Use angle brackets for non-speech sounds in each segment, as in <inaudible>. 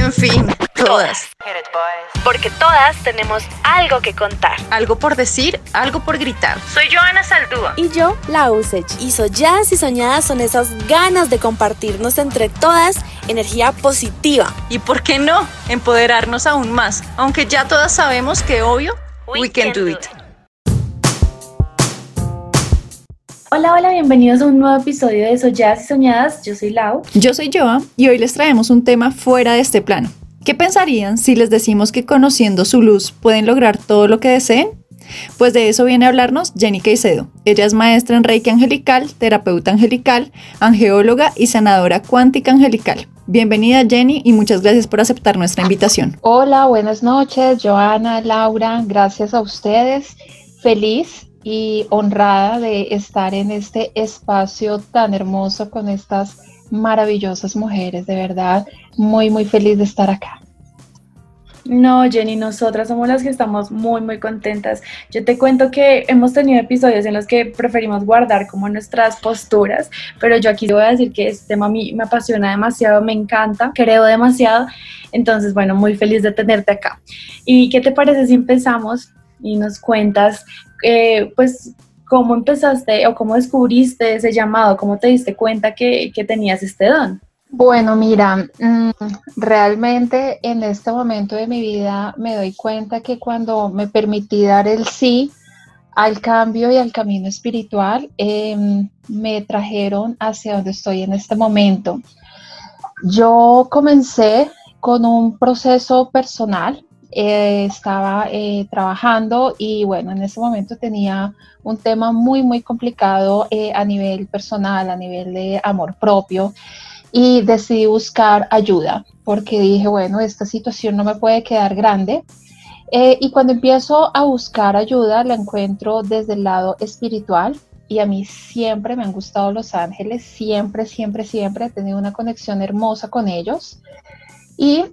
En fin, todas. Porque todas tenemos algo que contar. Algo por decir, algo por gritar. Soy Joana Saldúa. Y yo, la Usech. Y solladas y soñadas son esas ganas de compartirnos entre todas energía positiva. Y por qué no, empoderarnos aún más. Aunque ya todas sabemos que obvio, we, can, do it. Hola, hola, bienvenidos a un nuevo episodio de Solladas y Soñadas. Yo soy Lau. Yo soy Joa y hoy les traemos un tema fuera de este plano. ¿Qué pensarían si les decimos que conociendo su luz pueden lograr todo lo que deseen? Pues de eso viene a hablarnos Jenny Caicedo. Ella es maestra en Reiki Angelical, terapeuta angelical, angeóloga y sanadora cuántica angelical. Bienvenida Jenny y muchas gracias por aceptar nuestra invitación. Hola, buenas noches, Joana, Laura, gracias a ustedes. Feliz y honrada de estar en este espacio tan hermoso con estas maravillosas mujeres, de verdad, muy, muy feliz de estar acá. No, Jenny, nosotras somos las que estamos muy, muy contentas. Yo te cuento que hemos tenido episodios en los que preferimos guardar como nuestras posturas, pero yo aquí voy a decir que este tema a mí me apasiona demasiado, me encanta, creo demasiado. Entonces, bueno, muy feliz de tenerte acá. ¿Y qué te parece si empezamos y nos cuentas, eh, pues, cómo empezaste o cómo descubriste ese llamado, cómo te diste cuenta que, que tenías este don? Bueno, mira, mm, realmente en este momento de mi vida me doy cuenta que cuando me permití dar el sí al cambio y al camino espiritual, em, me trajeron hacia donde estoy en este momento. Yo comencé con un proceso personal, eh, estaba eh, trabajando y bueno, en ese momento tenía un tema muy, muy complicado eh, a nivel personal, a nivel de amor propio y decidí buscar ayuda porque dije, bueno, esta situación no me puede quedar grande. Y cuando empiezo a buscar ayuda, la encuentro desde el lado espiritual y a mí siempre me han gustado los ángeles, siempre, siempre, siempre he tenido una conexión hermosa con ellos. Y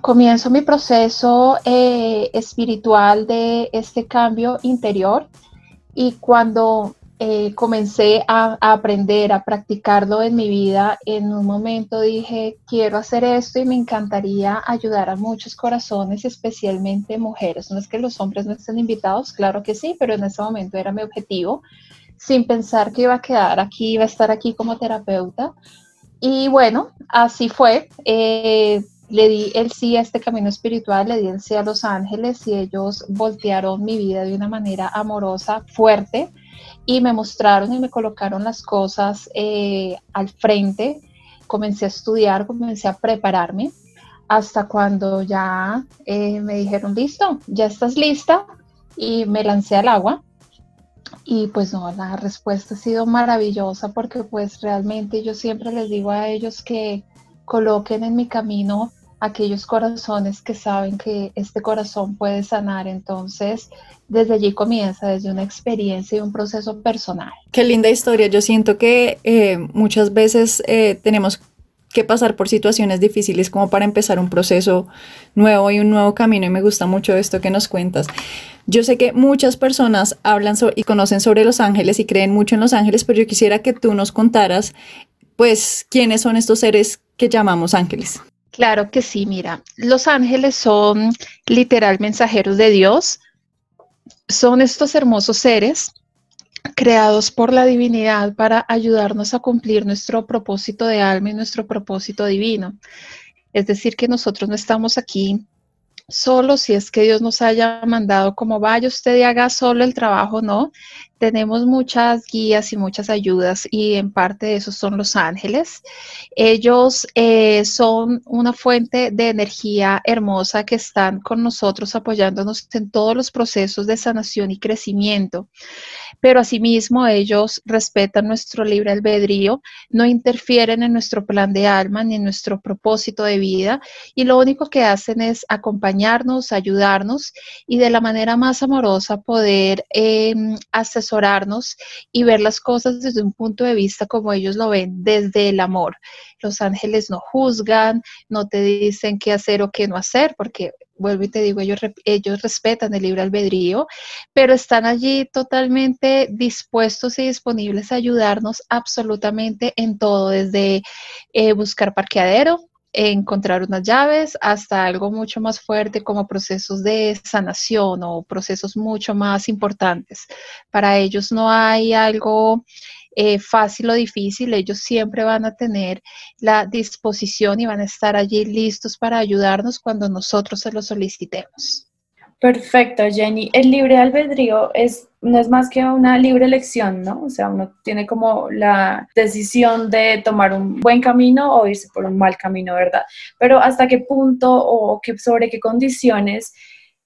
comienzo mi proceso eh, espiritual de este cambio interior y cuando eh, comencé a, aprender, a practicarlo en mi vida, en un momento dije, quiero hacer esto y me encantaría ayudar a muchos corazones, especialmente mujeres. No es que los hombres no estén invitados, claro que sí, pero en ese momento era mi objetivo, sin pensar que iba a quedar aquí, iba a estar aquí como terapeuta. Y bueno, así fue. Eh, le di el sí a este camino espiritual, le di el sí a los ángeles y ellos voltearon mi vida de una manera amorosa, fuerte y me mostraron y me colocaron las cosas eh, al frente. Comencé a estudiar, comencé a prepararme hasta cuando ya eh, me dijeron, listo, ya estás lista y me lancé al agua. Y pues no, la respuesta ha sido maravillosa porque pues realmente yo siempre les digo a ellos que coloquen en mi camino aquellos corazones que saben que este corazón puede sanar. Entonces, desde allí comienza, desde una experiencia y un proceso personal. Qué linda historia. Yo siento que eh, muchas veces eh, tenemos que pasar por situaciones difíciles como para empezar un proceso nuevo y un nuevo camino y me gusta mucho esto que nos cuentas. Yo sé que muchas personas hablan y conocen sobre los ángeles y creen mucho en los ángeles, pero yo quisiera que tú nos contaras pues quiénes son estos seres que llamamos ángeles. Claro que sí, mira, los ángeles son literal mensajeros de Dios, son estos hermosos seres creados por la divinidad para ayudarnos a cumplir nuestro propósito de alma y nuestro propósito divino. Es decir, que nosotros no estamos aquí solo si es que Dios nos haya mandado como vaya usted y haga solo el trabajo, no tenemos muchas guías y muchas ayudas y en parte de eso son los ángeles. Ellos eh, son una fuente de energía hermosa que están con nosotros apoyándonos en todos los procesos de sanación y crecimiento. Pero asimismo ellos respetan nuestro libre albedrío, no interfieren en nuestro plan de alma ni en nuestro propósito de vida y lo único que hacen es acompañarnos, ayudarnos y de la manera más amorosa poder eh, asesorar asesorarnos y ver las cosas desde un punto de vista como ellos lo ven, desde el amor. Los ángeles no juzgan, no te dicen qué hacer o qué no hacer, porque vuelvo y te digo, ellos, ellos respetan el libre albedrío, pero están allí totalmente dispuestos y disponibles a ayudarnos absolutamente en todo, desde eh, buscar parqueadero, encontrar unas llaves hasta algo mucho más fuerte como procesos de sanación o procesos mucho más importantes. Para ellos no hay algo eh, fácil o difícil, ellos siempre van a tener la disposición y van a estar allí listos para ayudarnos cuando nosotros se lo solicitemos. Perfecto, Jenny. El libre albedrío es, no es más que una libre elección, ¿no? O sea, uno tiene como la decisión de tomar un buen camino o irse por un mal camino, ¿verdad? Pero hasta qué punto o qué, sobre qué condiciones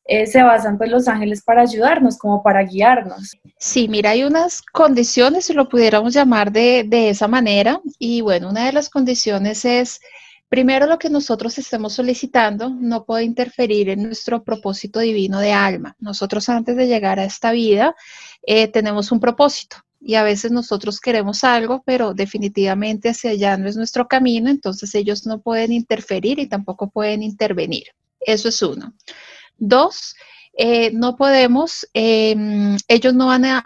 eh, se basan pues los ángeles para ayudarnos, como para guiarnos. Sí, mira, hay unas condiciones, si lo pudiéramos llamar de, de esa manera, y bueno, una de las condiciones es, primero lo que nosotros estemos solicitando no puede interferir en nuestro propósito divino de alma. Nosotros antes de llegar a esta vida eh, tenemos un propósito. Y a veces nosotros queremos algo, pero definitivamente hacia allá no es nuestro camino, entonces ellos no pueden interferir y tampoco pueden intervenir. Eso es uno. Dos, eh, no podemos, em, ellos no van a,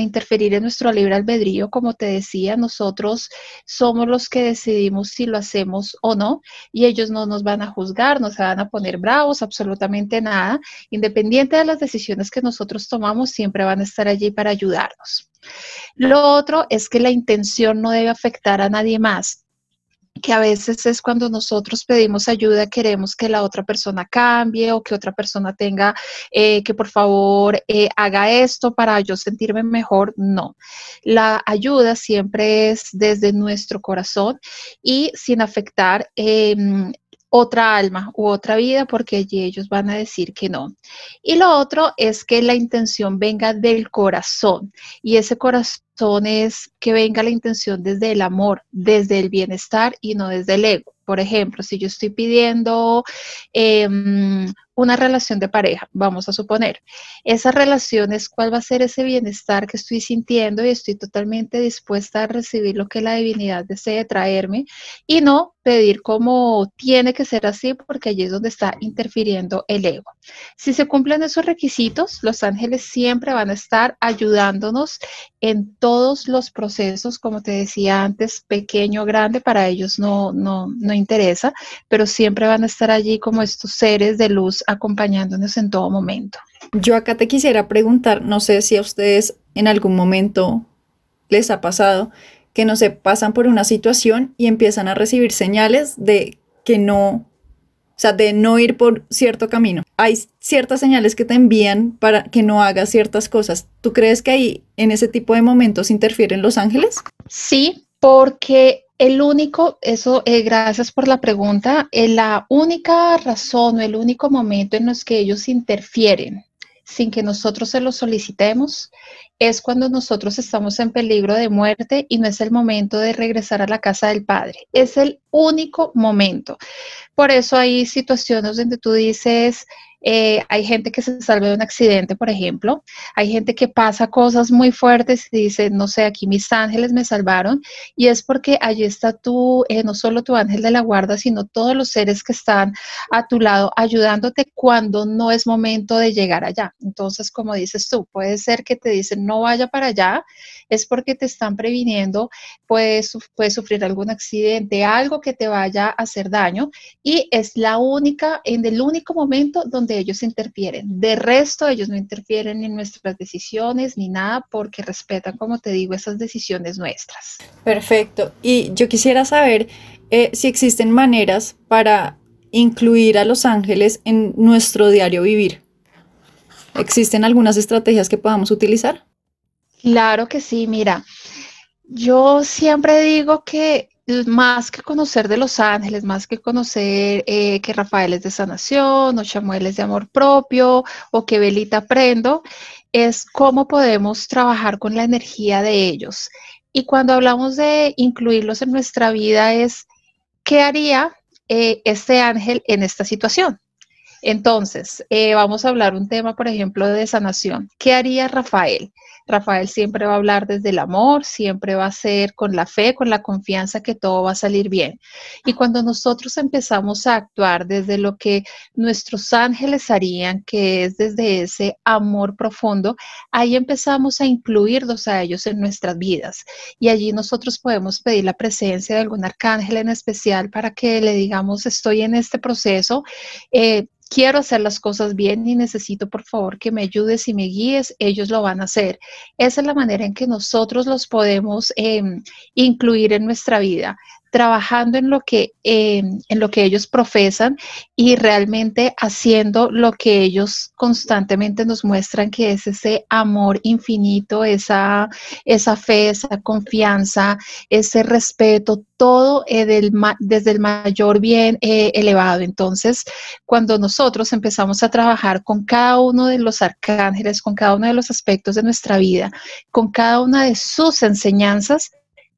interferir en nuestro libre albedrío, como te decía, nosotros somos los que decidimos si lo hacemos o no, y ellos no nos van a juzgar, no se van a poner bravos, absolutamente nada, independiente de las decisiones que nosotros tomamos, siempre van a estar allí para ayudarnos. Lo otro es que la intención no debe afectar a nadie más que a veces es cuando nosotros pedimos ayuda, queremos que la otra persona cambie o que otra persona tenga eh, que por favor eh, haga esto para yo sentirme mejor. No, la ayuda siempre es desde nuestro corazón y sin afectar em, otra alma u otra vida porque allí ellos van a decir que no. Y lo otro es que la intención venga del corazón y ese corazón es que venga la intención desde el amor, desde el bienestar y no desde el ego. Por ejemplo, si yo estoy pidiendo em, una relación de pareja, vamos a suponer, esa relación es cuál va a ser ese bienestar que estoy sintiendo y estoy totalmente dispuesta a recibir lo que la divinidad desee traerme y no pedir como tiene que ser así porque allí es donde está interfiriendo el ego. Si se cumplen esos requisitos, los ángeles siempre van a estar ayudándonos en todos los procesos, como te decía antes, pequeño o grande, para ellos no, no, no interesa, pero siempre van a estar allí como estos seres de luz acompañándonos en todo momento. Yo acá te quisiera preguntar, no sé si a ustedes en algún momento les ha pasado que no se pasan por una situación y empiezan a recibir señales de que no, o sea, de no ir por cierto camino. Hay ciertas señales que te envían para que no hagas ciertas cosas. ¿Tú crees que ahí en ese tipo de momentos interfieren los ángeles? Sí, porque el único, eso, eh, gracias por la pregunta, eh, la única razón o el único momento en los que ellos interfieren sin que nosotros se lo solicitemos es cuando nosotros estamos en peligro de muerte y no es el momento de regresar a la casa del Padre. Es el único momento. Por eso hay situaciones donde tú dices, eh, hay gente que se salva de un accidente, por ejemplo. Hay gente que pasa cosas muy fuertes y dice, no sé, aquí mis ángeles me salvaron. Y es porque allí está tú, eh, no solo tu ángel de la guarda, sino todos los seres que están a tu lado ayudándote cuando no es momento de llegar allá. Entonces, como dices tú, puede ser que te dicen, no vaya para allá, es porque te están previniendo, puedes, puedes sufrir algún accidente, algo que te vaya a hacer daño. Y es la única, en el único momento donde ellos interfieren. De resto, ellos no interfieren en nuestras decisiones ni nada porque respetan, como te digo, esas decisiones nuestras. Perfecto. Y yo quisiera saber eh, si existen maneras para incluir a los ángeles en nuestro diario vivir. ¿Existen algunas estrategias que podamos utilizar? Claro que sí, mira, yo siempre digo que más que conocer de los ángeles, más que conocer eh, que Rafael es de sanación o Chamuel es de amor propio o que Belita prendo, es cómo podemos trabajar con la energía de ellos. Y cuando hablamos de incluirlos en nuestra vida es, ¿qué haría eh, este ángel en esta situación? Entonces, eh, vamos a hablar un tema, por ejemplo, de sanación. ¿Qué haría Rafael? Rafael siempre va a hablar desde el amor, siempre va a ser con la fe, con la confianza que todo va a salir bien. Y cuando nosotros empezamos a actuar desde lo que nuestros ángeles harían, que es desde ese amor profundo, ahí empezamos a incluirlos a ellos en nuestras vidas. Y allí nosotros podemos pedir la presencia de algún arcángel en especial para que le digamos, estoy en este proceso. Eh, quiero hacer las cosas bien y necesito por favor que me ayudes y me guíes, ellos lo van a hacer. Esa es la manera en que nosotros los podemos em, incluir en nuestra vida trabajando en lo que em, en lo que ellos profesan y realmente haciendo lo que ellos constantemente nos muestran que es ese amor infinito, esa, esa fe, esa confianza, ese respeto, todo eh, desde el mayor bien eh, elevado. Entonces, cuando nosotros empezamos a trabajar con cada uno de los arcángeles, con cada uno de los aspectos de nuestra vida, con cada una de sus enseñanzas,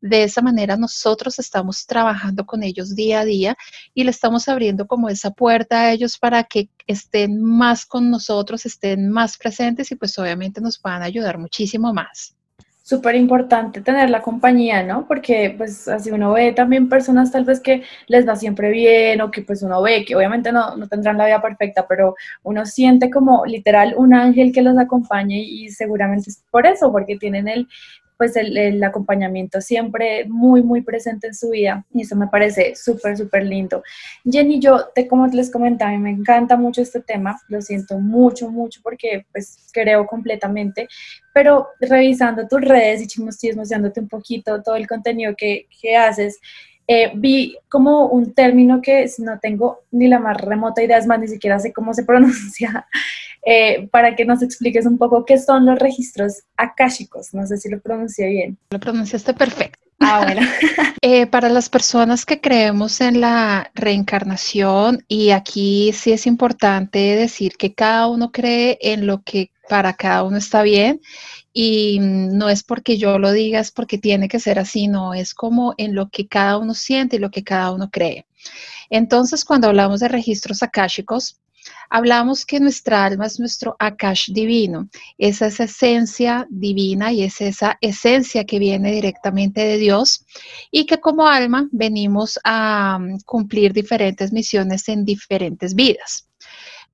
de esa manera nosotros estamos trabajando con ellos día a día y le estamos abriendo como esa puerta a ellos para que estén más con nosotros, estén más presentes y pues obviamente nos puedan ayudar muchísimo más súper importante tener la compañía, ¿no? Porque pues así uno ve también personas tal vez que les va siempre bien o que pues uno ve que obviamente no, no tendrán la vida perfecta, pero uno siente como literal un ángel que los acompañe y seguramente es por eso, porque tienen el, pues el, acompañamiento siempre muy, muy presente en su vida y eso me parece súper, súper lindo. Jenny, yo, te, como les comentaba, me encanta mucho este tema, lo siento mucho, mucho porque pues creo completamente, pero revisando tus redes y chismoseándote un poquito todo el contenido que, que haces, eh, vi como un término que no tengo ni la más remota idea, es más, ni siquiera sé cómo se pronuncia, eh, para que nos expliques un poco qué son los registros akáshicos. No sé si lo pronuncié bien. Lo pronunciaste perfecto. Ah, bueno. <laughs> Eh, para las personas que creemos en la reencarnación, y aquí sí es importante decir que cada uno cree en lo que para cada uno está bien y no es porque yo lo diga, es porque tiene que ser así, no, es como en lo que cada uno siente y lo que cada uno cree. Entonces, cuando hablamos de registros akáshicos, hablamos que nuestra alma es nuestro akash divino, es esa esencia divina y es esa esencia que viene directamente de Dios y que como alma venimos a mm, cumplir diferentes misiones en diferentes vidas.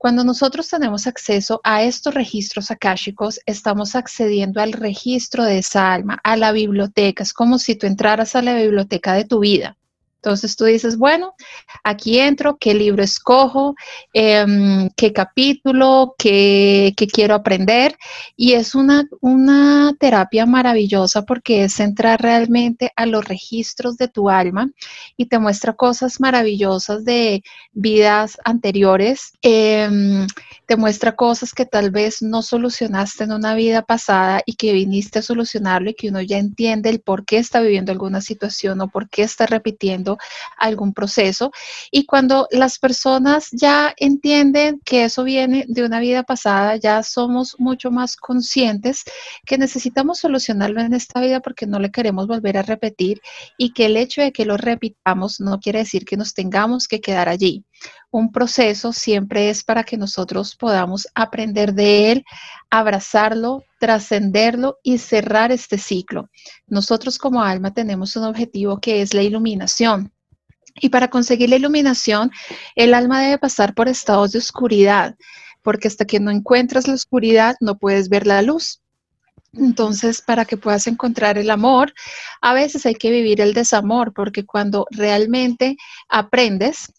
Cuando nosotros tenemos acceso a estos registros akáshicos, estamos accediendo al registro de esa alma, a la biblioteca. Es como si tú entraras a la biblioteca de tu vida. Entonces tú dices, bueno, aquí entro, qué libro escojo, em, qué capítulo, qué, quiero aprender. Y es una, una terapia maravillosa porque es entrar realmente a los registros de tu alma y te muestra cosas maravillosas de vidas anteriores. Em, te muestra cosas que tal vez no solucionaste en una vida pasada y que viniste a solucionarlo y que uno ya entiende el por qué está viviendo alguna situación o por qué está repitiendo algún proceso. Y cuando las personas ya entienden que eso viene de una vida pasada, ya somos mucho más conscientes que necesitamos solucionarlo en esta vida porque no le queremos volver a repetir y que el hecho de que lo repitamos no quiere decir que nos tengamos que quedar allí un proceso siempre es para que nosotros podamos aprender de él, abrazarlo, trascenderlo y cerrar este ciclo. Nosotros como alma tenemos un objetivo que es la iluminación. Y para conseguir la iluminación, el alma debe pasar por estados de oscuridad, porque hasta que no encuentras la oscuridad no puedes ver la luz. Entonces, para que puedas encontrar el amor, a veces hay que vivir el desamor, porque cuando realmente aprendes,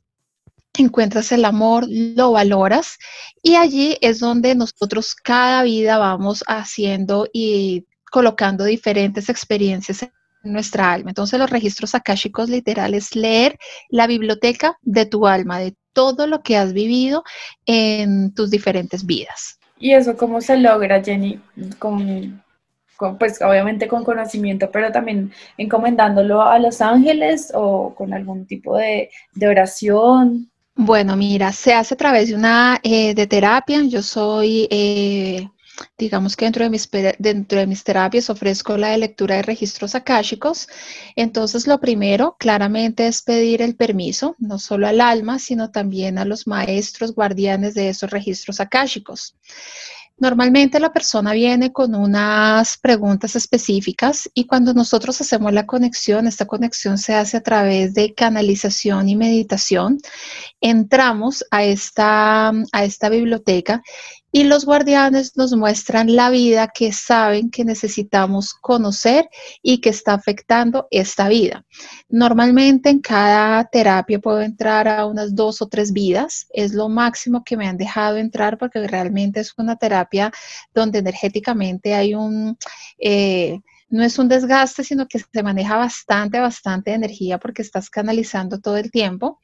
encuentras el amor, lo valoras y allí es donde nosotros cada vida vamos haciendo y colocando diferentes experiencias en nuestra alma. Entonces los registros akáshicos literales leer la biblioteca de tu alma, de todo lo que has vivido en tus diferentes vidas. ¿Y eso cómo se logra, Jenny? Con, pues obviamente con conocimiento, pero también encomendándolo a los ángeles o con algún tipo de oración. Bueno, mira, se hace a través de una eh, de terapia. Yo soy eh, digamos que dentro de, mis, dentro de mis terapias ofrezco la de lectura de registros akáshicos. Entonces, lo primero, claramente, es pedir el permiso, no solo al alma, sino también a los maestros guardianes de esos registros akáshicos. Normalmente la persona viene con unas preguntas específicas y cuando nosotros hacemos la conexión, esta conexión se hace a través de canalización y meditación, entramos a esta, a esta biblioteca y los guardianes nos muestran la vida que saben que necesitamos conocer y que está afectando esta vida. Normalmente en cada terapia puedo entrar a unas dos o tres vidas. Es lo máximo que me han dejado entrar porque realmente es una terapia donde energéticamente hay un... Eh, no es un desgaste, sino que se maneja bastante, bastante energía porque estás canalizando todo el tiempo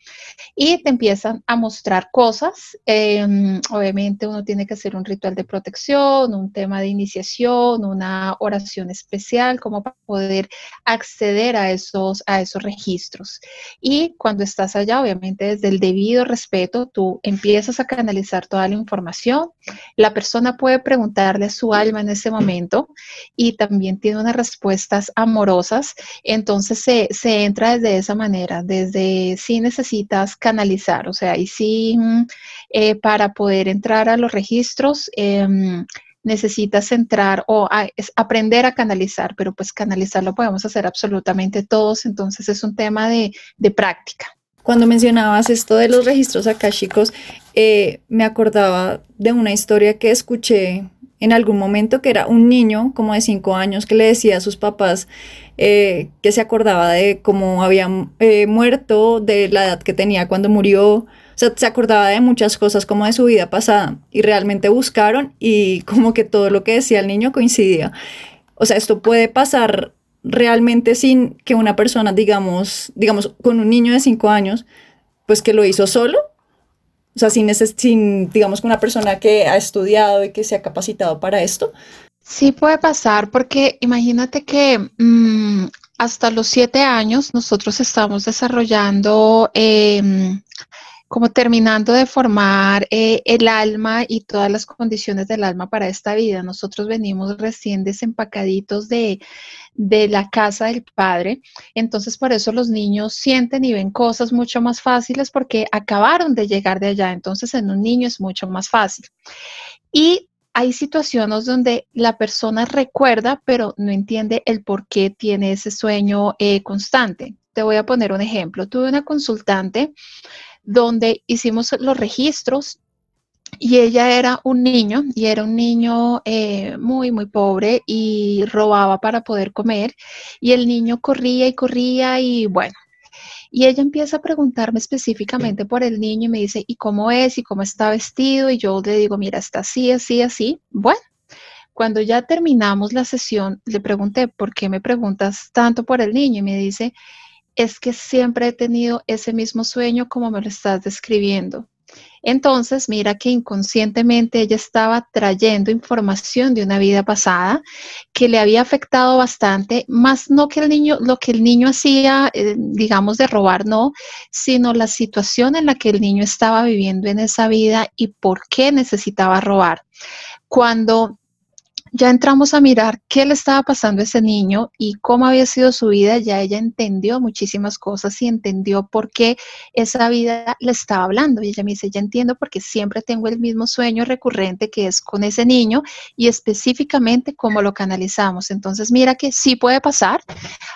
y te empiezan a mostrar cosas. Em, obviamente uno tiene que hacer un ritual de protección, un tema de iniciación, una oración especial como para poder acceder a esos, a esos registros. Y cuando estás allá, obviamente desde el debido respeto, tú empiezas a canalizar toda la información. La persona puede preguntarle a su alma en ese momento y también tiene una respuestas amorosas, entonces se, se, entra desde esa manera, desde si necesitas canalizar, o sea, y si mm, eh, para poder entrar a los registros em, necesitas entrar o aprender a canalizar, pero pues canalizar lo podemos hacer absolutamente todos, entonces es un tema de, de práctica. Cuando mencionabas esto de los registros akashicos, eh, me acordaba de una historia que escuché en algún momento que era un niño como de cinco años que le decía a sus papás eh, que se acordaba de cómo había eh, muerto, de la edad que tenía cuando murió, o sea, se acordaba de muchas cosas como de su vida pasada y realmente buscaron y como que todo lo que decía el niño coincidía. O sea, esto puede pasar realmente sin que una persona, digamos, digamos, con un niño de cinco años, pues que lo hizo solo o sea, sin, digamos, con una persona que ha estudiado y que se ha capacitado para esto. Sí puede pasar porque imagínate que mm, hasta los siete años nosotros estamos desarrollando, em, como terminando de formar eh, el alma y todas las condiciones del alma para esta vida. Nosotros venimos recién desempacaditos de, de la casa del padre. Entonces, por eso los niños sienten y ven cosas mucho más fáciles porque acabaron de llegar de allá. Entonces, en un niño es mucho más fácil. Y hay situaciones donde la persona recuerda, pero no entiende el por qué tiene ese sueño eh, constante. Te voy a poner un ejemplo. Tuve una consultante donde hicimos los registros y ella era un niño, y era un niño eh, muy, muy pobre y robaba para poder comer. Y el niño corría y corría y bueno. Y ella empieza a preguntarme específicamente por el niño y me dice, ¿y cómo es? ¿Y cómo está vestido? Y yo le digo, mira, está así, así, así. Bueno, cuando ya terminamos la sesión, le pregunté, ¿por qué me preguntas tanto por el niño? Y me dice, es que siempre he tenido ese mismo sueño como me lo estás describiendo. Entonces, mira que inconscientemente ella estaba trayendo información de una vida pasada que le había afectado bastante, más no que el niño, lo que el niño hacía, eh, digamos, de robar, no, sino la situación en la que el niño estaba viviendo en esa vida y por qué necesitaba robar. Cuando ya entramos a mirar qué le estaba pasando a ese niño y cómo había sido su vida, ya ella entendió muchísimas cosas y entendió por qué esa vida le estaba hablando. Y ella me dice, ya entiendo porque siempre tengo el mismo sueño recurrente que es con ese niño y específicamente cómo lo canalizamos. Entonces, mira que sí puede pasar.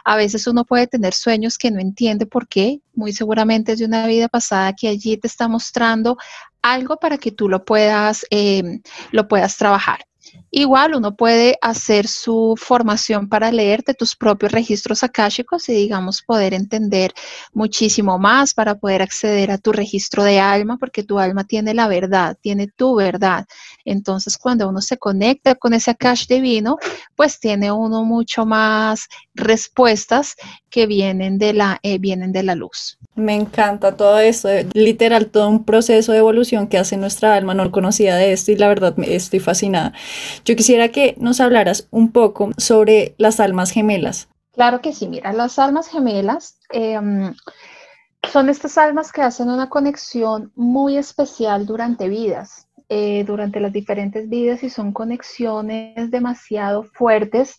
A veces uno puede tener sueños que no entiende por qué. Muy seguramente es de una vida pasada que allí te está mostrando algo para que tú lo puedas, eh, lo puedas trabajar. Igual uno puede hacer su formación para leerte tus propios registros akáshicos y digamos poder entender muchísimo más para poder acceder a tu registro de alma porque tu alma tiene la verdad, tiene tu verdad. Entonces cuando uno se conecta con ese akash divino, pues tiene uno mucho más respuestas que vienen de la, eh, vienen de la luz. Me encanta todo esto, literal, todo un proceso de evolución que hace nuestra alma, no conocía de esto y la verdad estoy fascinada. Yo quisiera que nos hablaras un poco sobre las almas gemelas. Claro que sí, mira, las almas gemelas em, son estas almas que hacen una conexión muy especial durante vidas. Eh, durante las diferentes vidas y son conexiones demasiado fuertes,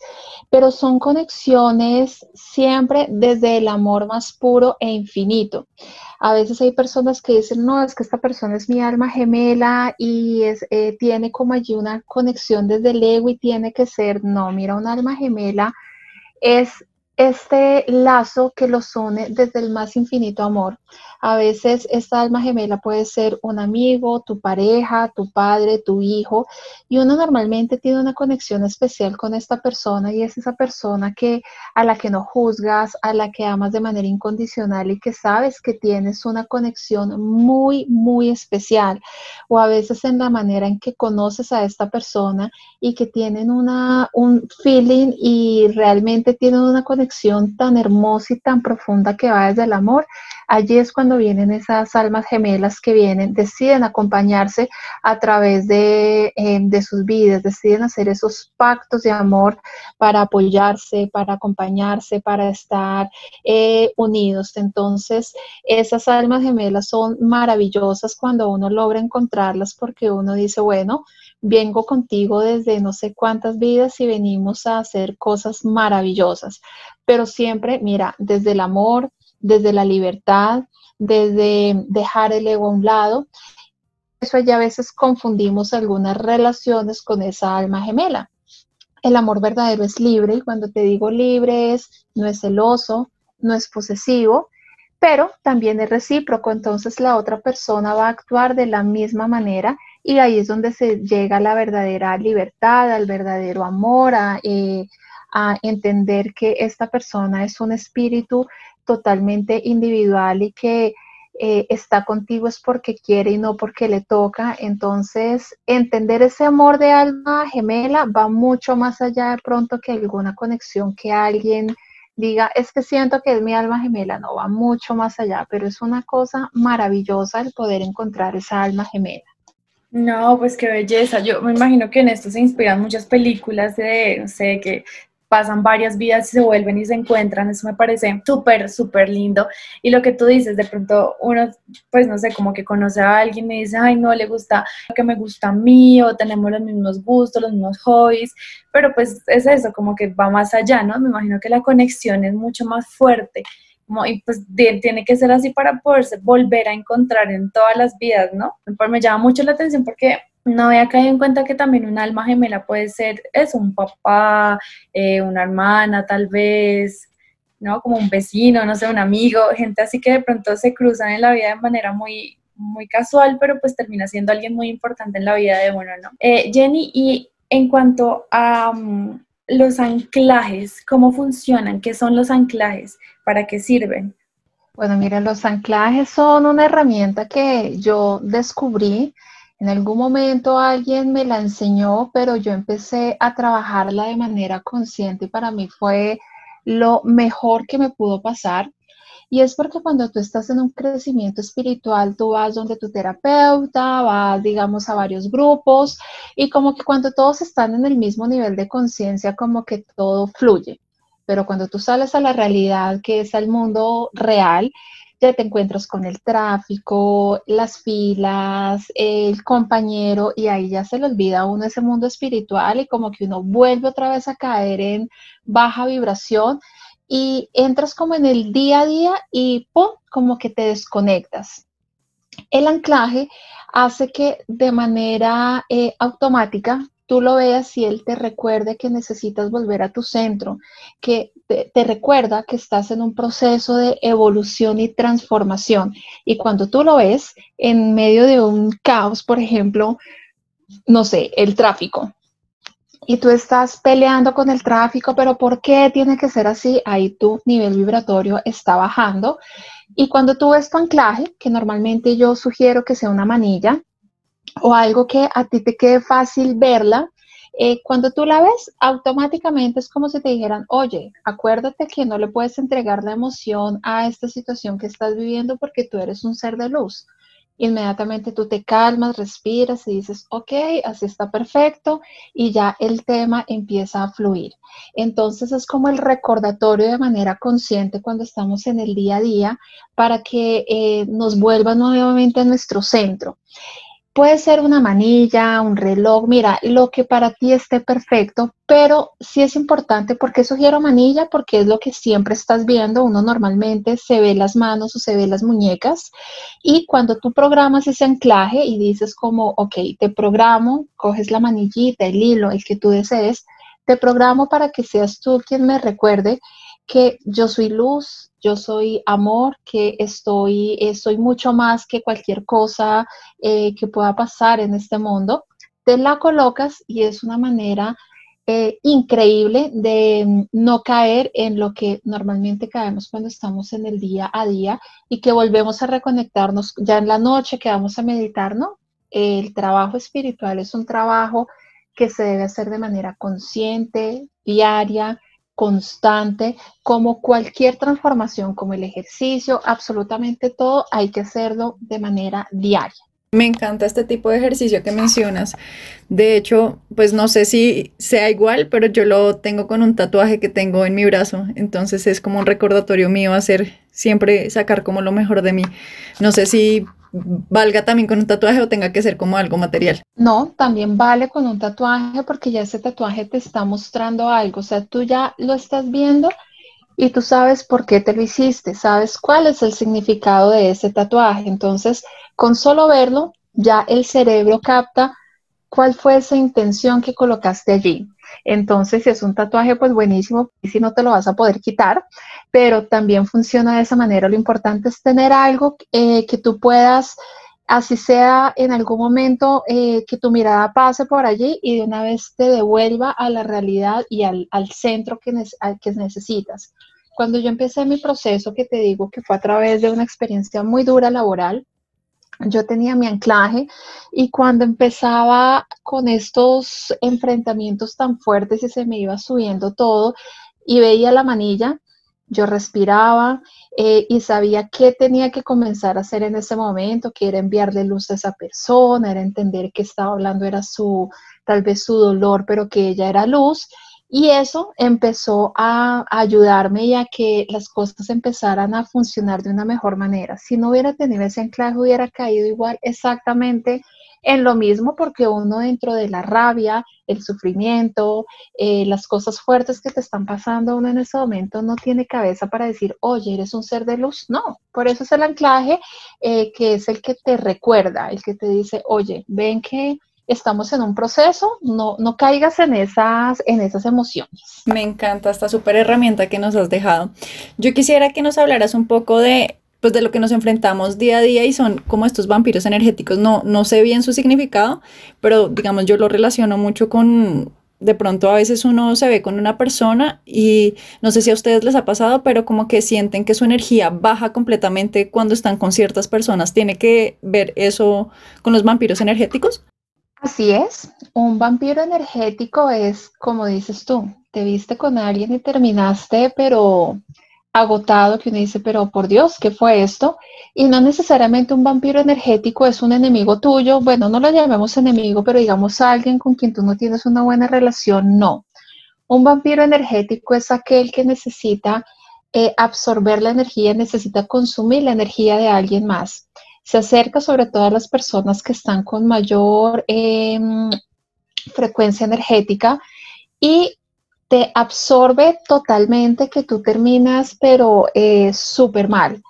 pero son conexiones siempre desde el amor más puro e infinito. A veces hay personas que dicen, no, es que esta persona es mi alma gemela y es, eh, tiene como allí una conexión desde el ego y tiene que ser, no, mira, un alma gemela es este lazo que los une desde el más infinito amor. A veces esta alma gemela puede ser un amigo, tu pareja, tu padre, tu hijo, y uno normalmente tiene una conexión especial con esta persona y es esa persona que a la que no juzgas, a la que amas de manera incondicional y que sabes que tienes una conexión muy, muy especial. O a veces en la manera en que conoces a esta persona y que tienen una, un feeling y realmente tienen una conexión tan hermosa y tan profunda que va desde el amor, allí es cuando vienen esas almas gemelas que vienen, deciden acompañarse a través de, eh, de sus vidas, deciden hacer esos pactos de amor para apoyarse, para acompañarse, para estar eh, unidos. Entonces, esas almas gemelas son maravillosas cuando uno logra encontrarlas porque uno dice, bueno, vengo contigo desde no sé cuántas vidas y venimos a hacer cosas maravillosas, pero siempre, mira, desde el amor, desde la libertad, desde dejar el ego a un lado. Eso ya a veces confundimos algunas relaciones con esa alma gemela. El amor verdadero es libre y cuando te digo libre es, no es celoso, no es posesivo, pero también es recíproco, entonces la otra persona va a actuar de la misma manera y ahí es donde se llega a la verdadera libertad, al verdadero amor, a, eh, a entender que esta persona es un espíritu totalmente individual y que eh, está contigo es porque quiere y no porque le toca. Entonces, entender ese amor de alma gemela va mucho más allá de pronto que alguna conexión que alguien diga, es que siento que es mi alma gemela, no va mucho más allá, pero es una cosa maravillosa el poder encontrar esa alma gemela. No, pues qué belleza. Yo me imagino que en esto se inspiran muchas películas de, no sé, que pasan varias vidas y se vuelven y se encuentran, eso me parece súper, súper lindo. Y lo que tú dices, de pronto uno, pues no sé, como que conoce a alguien y dice, ay, no le gusta lo que me gusta a mí, o tenemos los mismos gustos, los mismos hobbies, pero pues es eso, como que va más allá, ¿no? Me imagino que la conexión es mucho más fuerte. Y pues tiene que ser así para poderse volver a encontrar en todas las vidas, ¿no? Me llama mucho la atención porque no había caído en cuenta que también un alma gemela puede ser eso, un papá, eh, una hermana tal vez, ¿no? Como un vecino, no sé, un amigo, gente así que de pronto se cruzan en la vida de manera muy, muy casual, pero pues termina siendo alguien muy importante en la vida de uno, ¿no? Eh, Jenny, y en cuanto a mm, los anclajes, ¿cómo funcionan? ¿Qué son los anclajes? ¿Para qué sirven? Bueno, mira, los anclajes son una herramienta que yo descubrí en algún momento alguien me la enseñó, pero yo empecé a trabajarla de manera consciente y para mí fue lo mejor que me pudo pasar. Y es porque cuando tú estás en un crecimiento espiritual, tú vas donde tu terapeuta, vas, digamos, a varios grupos y como que cuando todos están en el mismo nivel de conciencia, como que todo fluye. Pero cuando tú sales a la realidad, que es el mundo real, ya te encuentras con el tráfico, las filas, el compañero y ahí ya se le olvida a uno ese mundo espiritual y como que uno vuelve otra vez a caer en baja vibración y entras como en el día a día y ¡pum! como que te desconectas. El anclaje hace que de manera eh, automática tú lo veas y él te recuerde que necesitas volver a tu centro, que te, recuerda que estás en un proceso de evolución y transformación. Y cuando tú lo ves en medio de un caos, por ejemplo, no sé, el tráfico, y tú estás peleando con el tráfico, pero ¿por qué tiene que ser así? Ahí tu nivel vibratorio está bajando. Y cuando tú ves tu anclaje, que normalmente yo sugiero que sea una manilla, o algo que a ti te quede fácil verla, eh, cuando tú la ves, automáticamente es como si te dijeran, oye, acuérdate que no le puedes entregar la emoción a esta situación que estás viviendo porque tú eres un ser de luz. Inmediatamente tú te calmas, respiras y dices, ok, así está perfecto y ya el tema empieza a fluir. Entonces es como el recordatorio de manera consciente cuando estamos en el día a día para que eh, nos vuelva nuevamente a nuestro centro. Puede ser una manilla, un reloj, mira, lo que para ti esté perfecto, pero sí es importante porque sugiero manilla porque es lo que siempre estás viendo. Uno normalmente se ve las manos o se ve las muñecas y cuando tú programas ese anclaje y dices como, ok, te programo, coges la manillita, el hilo, el que tú desees, te programo para que seas tú quien me recuerde que yo soy luz, yo soy amor, que estoy, eh, soy mucho más que cualquier cosa eh, que pueda pasar en este mundo. Te la colocas y es una manera eh, increíble de mm, no caer en lo que normalmente caemos cuando estamos en el día a día y que volvemos a reconectarnos ya en la noche que vamos a meditar, ¿no? El trabajo espiritual es un trabajo que se debe hacer de manera consciente, diaria, constante, como cualquier transformación, como el ejercicio, absolutamente todo, hay que hacerlo de manera diaria. Me encanta este tipo de ejercicio que mencionas. De hecho, pues no sé si sea igual, pero yo lo tengo con un tatuaje que tengo en mi brazo. Entonces es como un recordatorio mío hacer siempre sacar como lo mejor de mí. No sé si valga también con un tatuaje o tenga que ser como algo material. No, también vale con un tatuaje porque ya ese tatuaje te está mostrando algo, o sea, tú ya lo estás viendo y tú sabes por qué te lo hiciste, sabes cuál es el significado de ese tatuaje. Entonces, con solo verlo, ya el cerebro capta cuál fue esa intención que colocaste allí. Entonces, si es un tatuaje, pues buenísimo, y si no te lo vas a poder quitar, pero también funciona de esa manera. Lo importante es tener algo eh, que tú puedas, así sea en algún momento, eh, que tu mirada pase por allí y de una vez te devuelva a la realidad y al, centro que, que necesitas. Cuando yo empecé mi proceso, que te digo que fue a través de una experiencia muy dura laboral, yo tenía mi anclaje y cuando empezaba con estos enfrentamientos tan fuertes y se me iba subiendo todo y veía la manilla, yo respiraba eh, y sabía qué tenía que comenzar a hacer en ese momento, que era enviarle luz a esa persona, era entender que estaba hablando, era su, tal vez su dolor, pero que ella era luz. Y eso empezó a ayudarme y a que las cosas empezaran a funcionar de una mejor manera. Si no hubiera tenido ese anclaje, hubiera caído igual exactamente en lo mismo porque uno dentro de la rabia, el sufrimiento, eh, las cosas fuertes que te están pasando, uno en ese momento no tiene cabeza para decir, oye, eres un ser de luz. No, por eso es el anclaje eh, que es el que te recuerda, el que te dice, oye, ven que estamos en un proceso, no, no caigas en esas, en esas emociones. Me encanta esta súper herramienta que nos has dejado. Yo quisiera que nos hablaras un poco de pues de lo que nos enfrentamos día a día y son como estos vampiros energéticos. No, no sé bien su significado, pero digamos yo lo relaciono mucho con, de pronto a veces uno se ve con una persona y no sé si a ustedes les ha pasado, pero como que sienten que su energía baja completamente cuando están con ciertas personas. ¿Tiene que ver eso con los vampiros energéticos? Así es, un vampiro energético es, como dices tú, te viste con alguien y terminaste, pero agotado, que uno dice, pero por Dios, ¿qué fue esto? Y no necesariamente un vampiro energético es un enemigo tuyo, bueno, no lo llamemos enemigo, pero digamos alguien con quien tú no tienes una buena relación, no. Un vampiro energético es aquel que necesita eh, absorber la energía, necesita consumir la energía de alguien más se acerca sobre todo a las personas que están con mayor em, frecuencia energética y te absorbe totalmente que tú terminas pero eh, súper mal.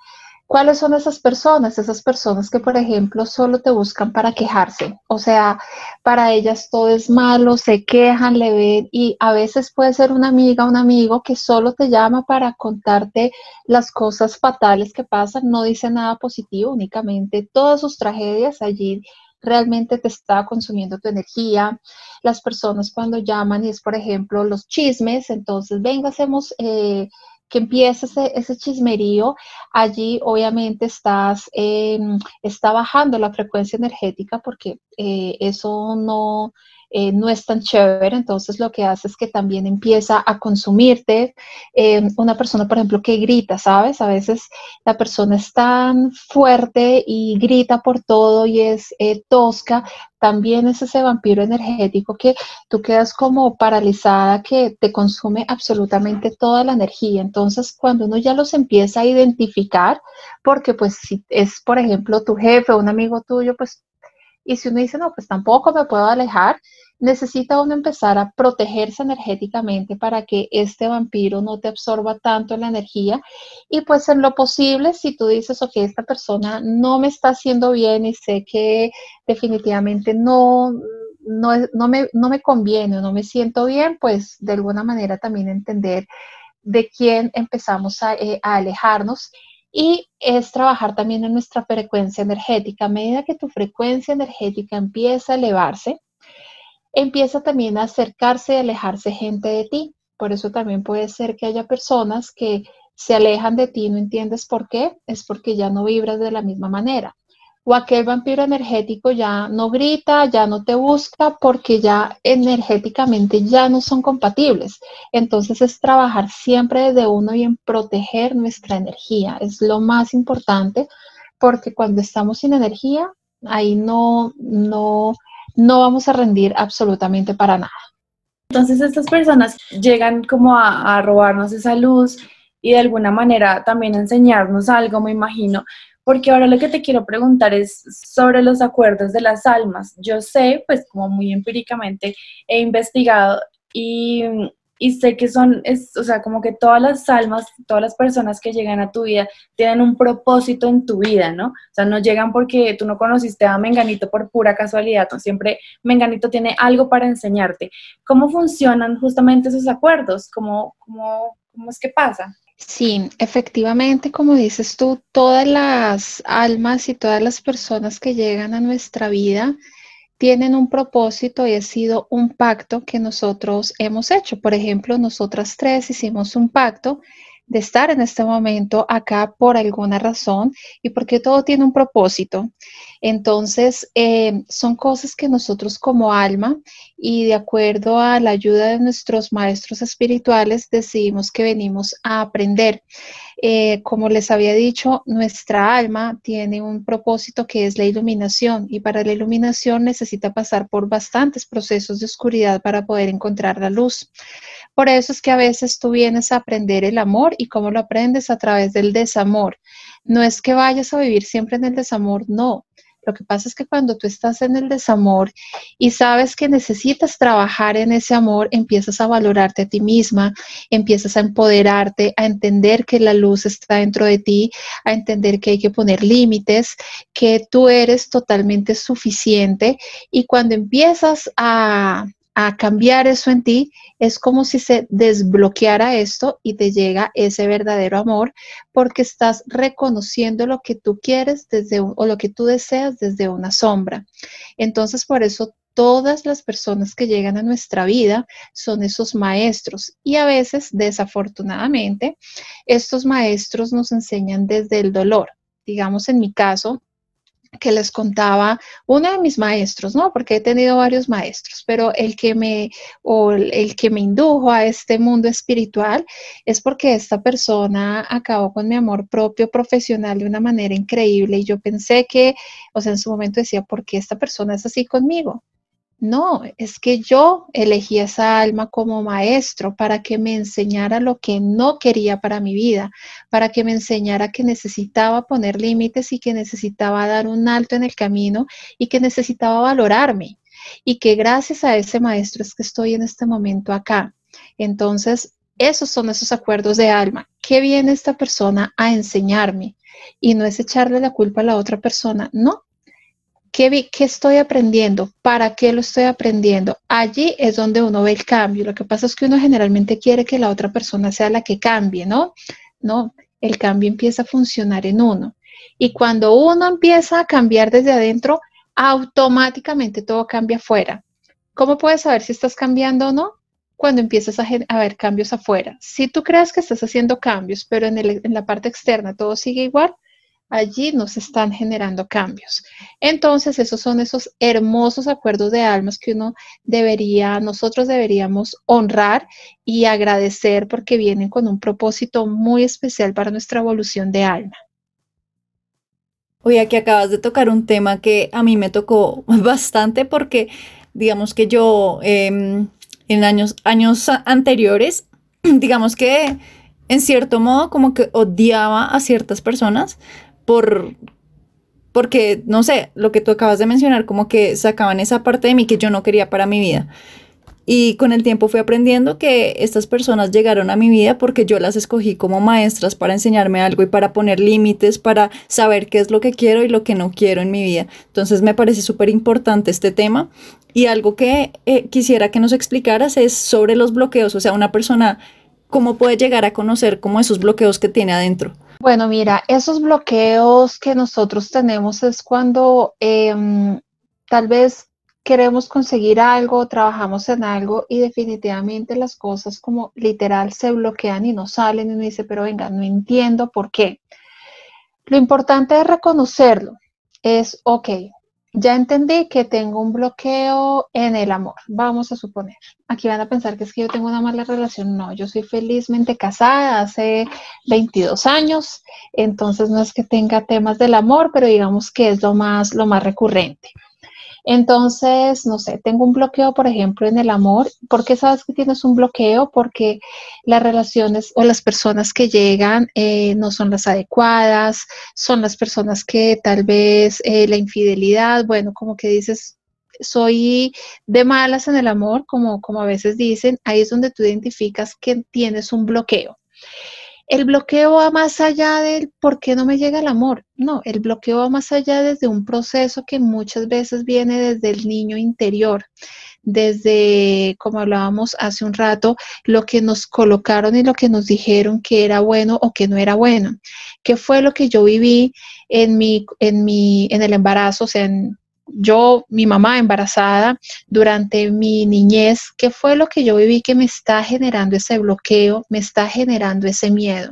¿Cuáles son esas personas? Esas personas que, por ejemplo, solo te buscan para quejarse. O sea, para ellas todo es malo, se quejan, le ven y a veces puede ser una amiga, un amigo que solo te llama para contarte las cosas fatales que pasan, no dice nada positivo, únicamente todas sus tragedias allí realmente te está consumiendo tu energía. Las personas cuando llaman y es, por ejemplo, los chismes, entonces, venga, hacemos... Eh, que empieza ese, chismerío, allí obviamente estás, em, está bajando la frecuencia energética porque eh, eso no, eh, no es tan chévere, entonces lo que hace es que también empieza a consumirte. Em, una persona, por ejemplo, que grita, ¿sabes? A veces la persona es tan fuerte y grita por todo y es eh, tosca, también es ese vampiro energético que tú quedas como paralizada, que te consume absolutamente toda la energía. Entonces, cuando uno ya los empieza a identificar, porque pues si es, por ejemplo, tu jefe un amigo tuyo, pues Y si uno dice, no, pues tampoco me puedo alejar, necesita uno empezar a protegerse energéticamente para que este vampiro no te absorba tanto la energía. Y pues en lo posible, si tú dices, ok, esta persona no me está haciendo bien y sé que definitivamente no, no, me, no me conviene no me siento bien, pues de alguna manera también entender de quién empezamos a, eh, a alejarnos y es trabajar también en nuestra frecuencia energética. A medida que tu frecuencia energética empieza a elevarse, empieza también a acercarse y alejarse gente de ti. Por eso también puede ser que haya personas que se alejan de ti, no entiendes por qué, es porque ya no vibras de la misma manera. O aquel vampiro energético ya no grita, ya no te busca porque ya energéticamente ya no son compatibles. Entonces es trabajar siempre desde uno y en proteger nuestra energía. Es lo más importante porque cuando estamos sin energía, ahí no, no, no vamos a rendir absolutamente para nada. Entonces estas personas llegan como a, robarnos esa luz y de alguna manera también enseñarnos algo, me imagino, porque ahora lo que te quiero preguntar es sobre los acuerdos de las almas. Yo sé, pues como muy empíricamente he investigado y y sé que son, es, o sea, como que todas las almas, todas las personas que llegan a tu vida tienen un propósito en tu vida, ¿no? O sea, no llegan porque tú no conociste a Menganito por pura casualidad, ¿no? siempre Menganito tiene algo para enseñarte. ¿Cómo funcionan justamente esos acuerdos? ¿Cómo, cómo, cómo es que pasa? Sí, efectivamente, como dices tú, todas las almas y todas las personas que llegan a nuestra vida, tienen un propósito y ha sido un pacto que nosotros hemos hecho. Por ejemplo, nosotras tres hicimos un pacto de estar en este momento acá por alguna razón y porque todo tiene un propósito. Entonces, eh, son cosas que nosotros como alma y de acuerdo a la ayuda de nuestros maestros espirituales decidimos que venimos a aprender. Eh, como les había dicho, nuestra alma tiene un propósito que es la iluminación y para la iluminación necesita pasar por bastantes procesos de oscuridad para poder encontrar la luz. Por eso es que a veces tú vienes a aprender el amor y cómo lo aprendes a través del desamor. No es que vayas a vivir siempre en el desamor, no. Lo que pasa es que cuando tú estás en el desamor y sabes que necesitas trabajar en ese amor, empiezas a valorarte a ti misma, empiezas a empoderarte, a entender que la luz está dentro de ti, a entender que hay que poner límites, que tú eres totalmente suficiente y cuando empiezas a a cambiar eso en ti, es como si se desbloqueara esto y te llega ese verdadero amor porque estás reconociendo lo que tú quieres desde o lo que tú deseas desde una sombra. Entonces, por eso todas las personas que llegan a nuestra vida son esos maestros y a veces, desafortunadamente, estos maestros nos enseñan desde el dolor. Digamos, en mi caso, que les contaba uno de mis maestros, ¿no? Porque he tenido varios maestros, pero el que me o el que me indujo a este mundo espiritual es porque esta persona acabó con mi amor propio profesional de una manera increíble y yo pensé que, o sea, en su momento decía, ¿por qué esta persona es así conmigo? No, es que yo elegí esa alma como maestro para que me enseñara lo que no quería para mi vida, para que me enseñara que necesitaba poner límites y que necesitaba dar un alto en el camino y que necesitaba valorarme. Y que gracias a ese maestro es que estoy en este momento acá. Entonces, esos son esos acuerdos de alma. ¿Qué viene esta persona a enseñarme? Y no es echarle la culpa a la otra persona, no, ¿Qué, estoy aprendiendo? ¿Para qué lo estoy aprendiendo? Allí es donde uno ve el cambio. Lo que pasa es que uno generalmente quiere que la otra persona sea la que cambie, ¿no? No, el cambio empieza a funcionar en uno. Y cuando uno empieza a cambiar desde adentro, automáticamente todo cambia afuera. ¿Cómo puedes saber si estás cambiando o no? Cuando empiezas a, a ver cambios afuera. Si tú crees que estás haciendo cambios, pero en, en la parte externa todo sigue igual, allí nos están generando cambios. Entonces, esos son esos hermosos acuerdos de almas que uno debería, nosotros deberíamos honrar y agradecer porque vienen con un propósito muy especial para nuestra evolución de alma. Oye, aquí acabas de tocar un tema que a mí me tocó <laughs> bastante porque digamos que yo em, en años, años anteriores, <clears throat> digamos que en cierto modo como que odiaba a ciertas personas por porque, no sé, lo que tú acabas de mencionar, como que sacaban esa parte de mí que yo no quería para mi vida. Y con el tiempo fui aprendiendo que estas personas llegaron a mi vida porque yo las escogí como maestras para enseñarme algo y para poner límites, para saber qué es lo que quiero y lo que no quiero en mi vida. Entonces me parece súper importante este tema. Y algo que eh, quisiera que nos explicaras es sobre los bloqueos, o sea, una persona, ¿cómo puede llegar a conocer como esos bloqueos que tiene adentro? Bueno, mira, esos bloqueos que nosotros tenemos es cuando em, tal vez queremos conseguir algo, trabajamos en algo y definitivamente las cosas como literal se bloquean y no salen y uno dice, pero venga, no entiendo por qué. Lo importante es reconocerlo. Es, ok, ya entendí que tengo un bloqueo en el amor, vamos a suponer. Aquí van a pensar que es que yo tengo una mala relación. No, yo soy felizmente casada hace 22 años, entonces no es que tenga temas del amor, pero digamos que es lo más, lo más recurrente. Entonces, no sé, tengo un bloqueo, por ejemplo, en el amor. ¿Por qué sabes que tienes un bloqueo? Porque las relaciones o las personas que llegan eh, no son las adecuadas, son las personas que tal vez eh, la infidelidad, bueno, como que dices, soy de malas en el amor, como, como a veces dicen, ahí es donde tú identificas que tienes un bloqueo. El bloqueo va más allá del por qué no me llega el amor. No, el bloqueo va más allá desde un proceso que muchas veces viene desde el niño interior, desde, como hablábamos hace un rato, lo que nos colocaron y lo que nos dijeron que era bueno o que no era bueno. ¿Qué fue lo que yo viví en mi, en mi, en el embarazo, o sea, en, yo, mi mamá embarazada, durante mi niñez, ¿qué fue lo que yo viví que me está generando ese bloqueo, me está generando ese miedo?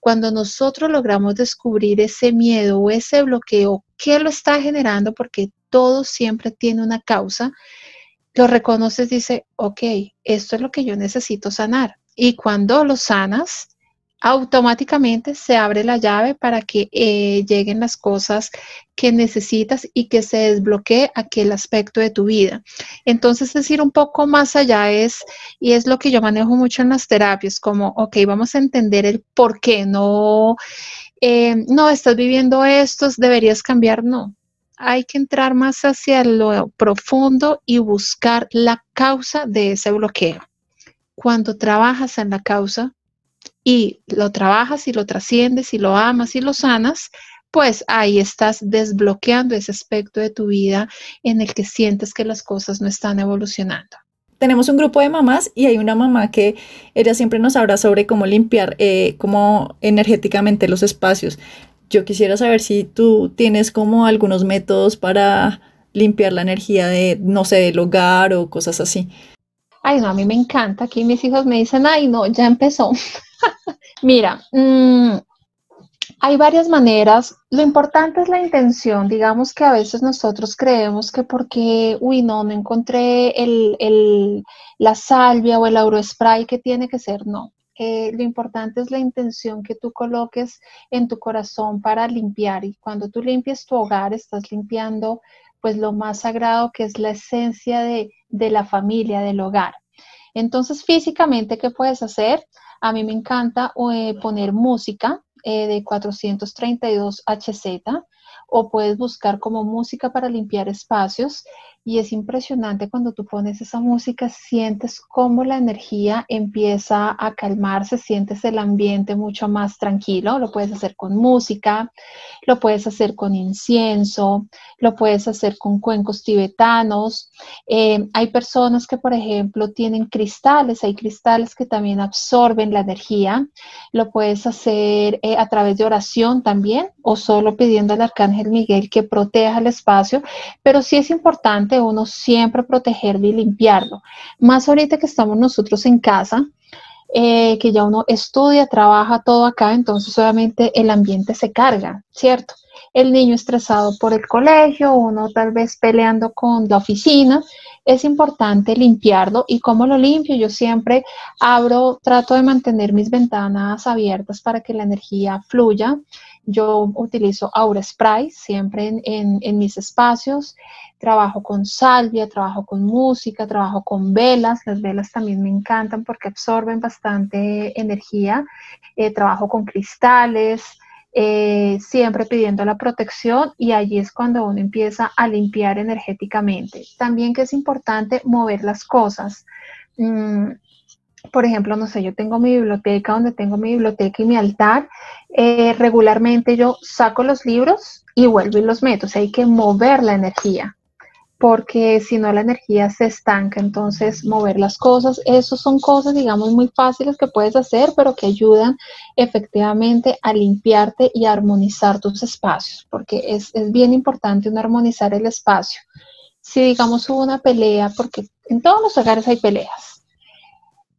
Cuando nosotros logramos descubrir ese miedo o ese bloqueo, ¿qué lo está generando? Porque todo siempre tiene una causa. Lo reconoces, dice, ok, esto es lo que yo necesito sanar. Y cuando lo sanas, automáticamente se abre la llave para que eh, lleguen las cosas que necesitas y que se desbloquee aquel aspecto de tu vida. Entonces, decir un poco más allá es, y es lo que yo manejo mucho en las terapias, como, ok, vamos a entender el por qué, no, eh, no, estás viviendo esto, deberías cambiar, no. Hay que entrar más hacia lo profundo y buscar la causa de ese bloqueo. Cuando trabajas en la causa, y lo trabajas y lo trasciendes y lo amas y lo sanas, pues ahí estás desbloqueando ese aspecto de tu vida en el que sientes que las cosas no están evolucionando. Tenemos un grupo de mamás y hay una mamá que ella siempre nos habla sobre cómo limpiar eh, como energéticamente los espacios. Yo quisiera saber si tú tienes como algunos métodos para limpiar la energía de, no sé, del hogar o cosas así. Ay, no, a mí me encanta. Aquí mis hijos me dicen, ay, no, ya empezó. Mira, mm, hay varias maneras. Lo importante es la intención. Digamos que a veces nosotros creemos que porque, uy, no, no encontré el, la salvia o el aurospray que tiene que ser, no. Eh, lo importante es la intención que tú coloques en tu corazón para limpiar. Y cuando tú limpias tu hogar, estás limpiando pues lo más sagrado que es la esencia de, de la familia, del hogar. Entonces, físicamente, ¿qué puedes hacer? A mí me encanta eh, poner música eh, de 432 HZ o puedes buscar como música para limpiar espacios y es impresionante cuando tú pones esa música, sientes cómo la energía empieza a calmarse, sientes el ambiente mucho más tranquilo. Lo puedes hacer con música, lo puedes hacer con incienso, lo puedes hacer con cuencos tibetanos. Eh, hay personas que, por ejemplo, tienen cristales, hay cristales que también absorben la energía. Lo puedes hacer eh, a través de oración también o solo pidiendo al arcángel Miguel que proteja el espacio, pero sí es importante uno siempre protegerlo y limpiarlo. Más ahorita que estamos nosotros en casa, eh, que ya uno estudia, trabaja todo acá, entonces obviamente el ambiente se carga, ¿cierto? El niño estresado por el colegio, uno tal vez peleando con la oficina, es importante limpiarlo. ¿Y cómo lo limpio? Yo siempre abro, trato de mantener mis ventanas abiertas para que la energía fluya. Yo utilizo Aura Spray siempre en, mis espacios. Trabajo con salvia, trabajo con música, trabajo con velas. Las velas también me encantan porque absorben bastante energía. Eh, trabajo con cristales. eh, siempre pidiendo la protección y allí es cuando uno empieza a limpiar energéticamente. También que es importante mover las cosas. Mm, por ejemplo, no sé, yo tengo mi biblioteca donde tengo mi biblioteca y mi altar. Eh, regularmente yo saco los libros y vuelvo y los meto. Hay que mover la energía porque si no la energía se estanca, entonces mover las cosas, eso son cosas, digamos, muy fáciles que puedes hacer, pero que ayudan efectivamente a limpiarte y a armonizar tus espacios, porque es, es bien importante un armonizar el espacio. Si, digamos, hubo una pelea, porque en todos los hogares hay peleas,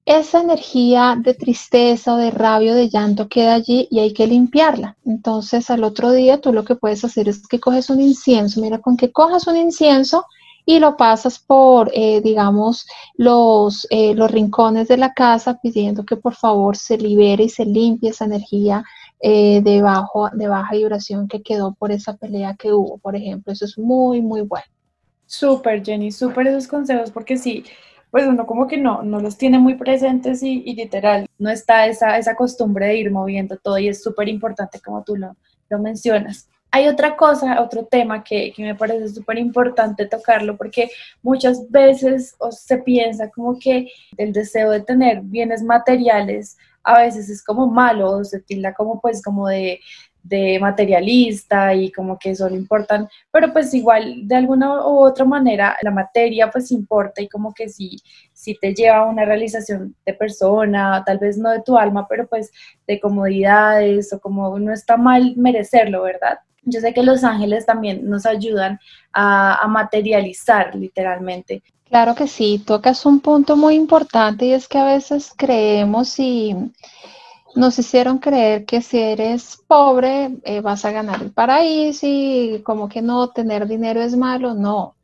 esa energía de tristeza o de rabia o de llanto queda allí y hay que limpiarla. Entonces al otro día tú lo que puedes hacer es que coges un incienso, mira, con que cojas un incienso y lo pasas por, eh, digamos, los, eh, los rincones de la casa pidiendo que por favor se libere y se limpie esa energía eh, de, bajo, de baja vibración que quedó por esa pelea que hubo, por ejemplo. Eso es muy, muy bueno. Súper, Jenny, súper esos consejos porque sí pues uno como que no, no los tiene muy presentes y, literal, no está esa, esa costumbre de ir moviendo todo y es súper importante como tú lo, lo mencionas. Hay otra cosa, otro tema que, que me parece súper importante tocarlo porque muchas veces se piensa como que el deseo de tener bienes materiales a veces es como malo o se tilda como pues como de, de materialista y como que solo importan, pero pues igual de alguna u otra manera la materia pues importa y como que si, si te lleva a una realización de persona, tal vez no de tu alma, pero pues de comodidades o como no está mal merecerlo, ¿verdad? Yo sé que los ángeles también nos ayudan a, a materializar literalmente. Claro que sí, tocas un punto muy importante y es que a veces creemos y nos hicieron creer que si eres pobre eh, vas a ganar el paraíso y como que no, tener dinero es malo, no.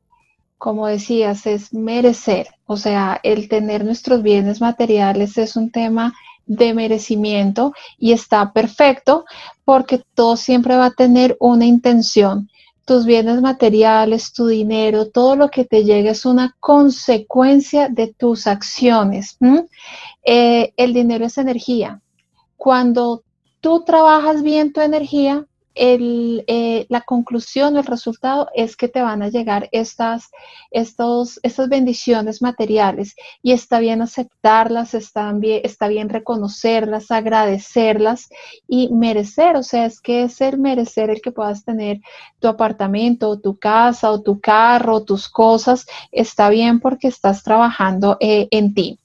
Como decías, es merecer. O sea, el tener nuestros bienes materiales es un tema de merecimiento y está perfecto porque todo siempre va a tener una intención. Tus bienes materiales, tu dinero, todo lo que te llegue es una consecuencia de tus acciones. Eh, el dinero es energía cuando tú trabajas bien tu energía, eh, la conclusión, el resultado es que te van a llegar estas, bendiciones materiales y está bien aceptarlas, está bien, reconocerlas, agradecerlas y merecer, o sea, es que es el merecer el que puedas tener tu apartamento o tu casa o tu carro, tus cosas, está bien porque estás trabajando eh, en ti.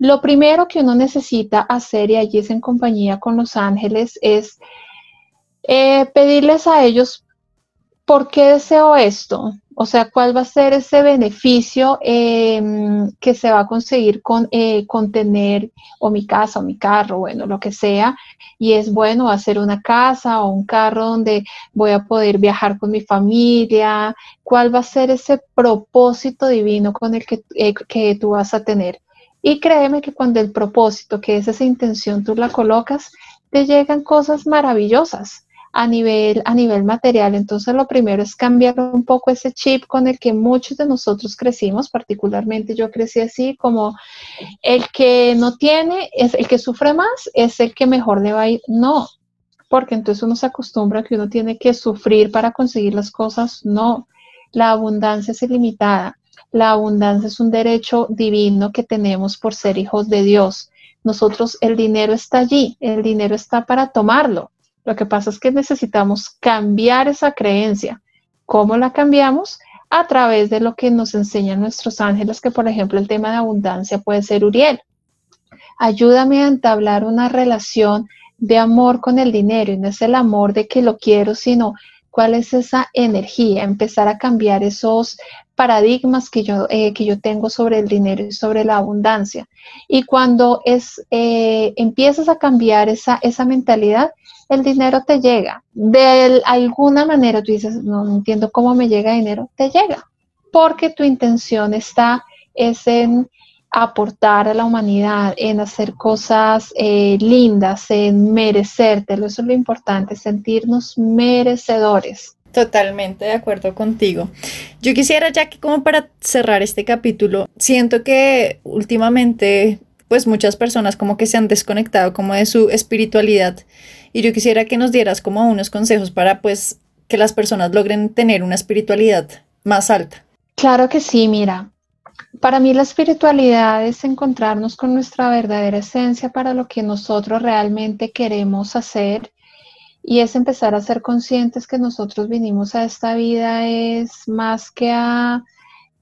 Lo primero que uno necesita hacer, y allí es en compañía con los ángeles, es eh, pedirles a ellos por qué deseo esto, o sea, cuál va a ser ese beneficio em, que se va a conseguir con, eh, con, tener o mi casa o mi carro, bueno, lo que sea. Y es bueno hacer una casa o un carro donde voy a poder viajar con mi familia. ¿Cuál va a ser ese propósito divino con el que, eh, que tú vas a tener? Y créeme que cuando el propósito, que es esa intención, tú la colocas, te llegan cosas maravillosas a nivel, a nivel material. Entonces lo primero es cambiar un poco ese chip con el que muchos de nosotros crecimos, particularmente yo crecí así, como el que no tiene, es el que sufre más, es el que mejor le va a ir. No, porque entonces uno se acostumbra que uno tiene que sufrir para conseguir las cosas. No, la abundancia es ilimitada. La abundancia es un derecho divino que tenemos por ser hijos de Dios. Nosotros, el dinero está allí, el dinero está para tomarlo. Lo que pasa es que necesitamos cambiar esa creencia. ¿Cómo la cambiamos? A través de lo que nos enseñan nuestros ángeles, que por ejemplo el tema de abundancia puede ser Uriel. Ayúdame a entablar una relación de amor con el dinero y no es el amor de que lo quiero, sino cuál es esa energía, empezar a cambiar esos paradigmas que yo, eh, que yo tengo sobre el dinero y sobre la abundancia. Y cuando es, eh, empiezas a cambiar esa, esa mentalidad, el dinero te llega. De alguna manera tú dices, no entiendo cómo me llega dinero, te llega, porque tu intención está es en aportar a la humanidad, en hacer cosas eh, lindas, en merecértelo. Eso es lo importante, sentirnos merecedores. Totalmente de acuerdo contigo. Yo quisiera, ya que como para cerrar este capítulo, siento que últimamente, pues muchas personas como que se han desconectado como de su espiritualidad Y yo quisiera que nos dieras como unos consejos para pues que las personas logren tener una espiritualidad más alta. Claro que sí, mira. Para mí la espiritualidad es encontrarnos con nuestra verdadera esencia para lo que nosotros realmente queremos hacer y es empezar a ser conscientes que nosotros vinimos a esta vida es más que a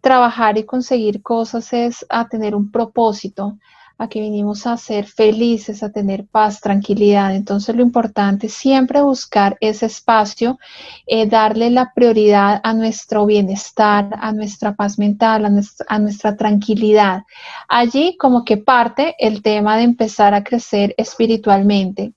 trabajar y conseguir cosas, es a tener un propósito, a que vinimos a ser felices, a tener paz, tranquilidad. Entonces lo importante es siempre buscar ese espacio, eh, darle la prioridad a nuestro bienestar, a nuestra paz mental, a nuestra, tranquilidad. Allí como que parte el tema de empezar a crecer espiritualmente.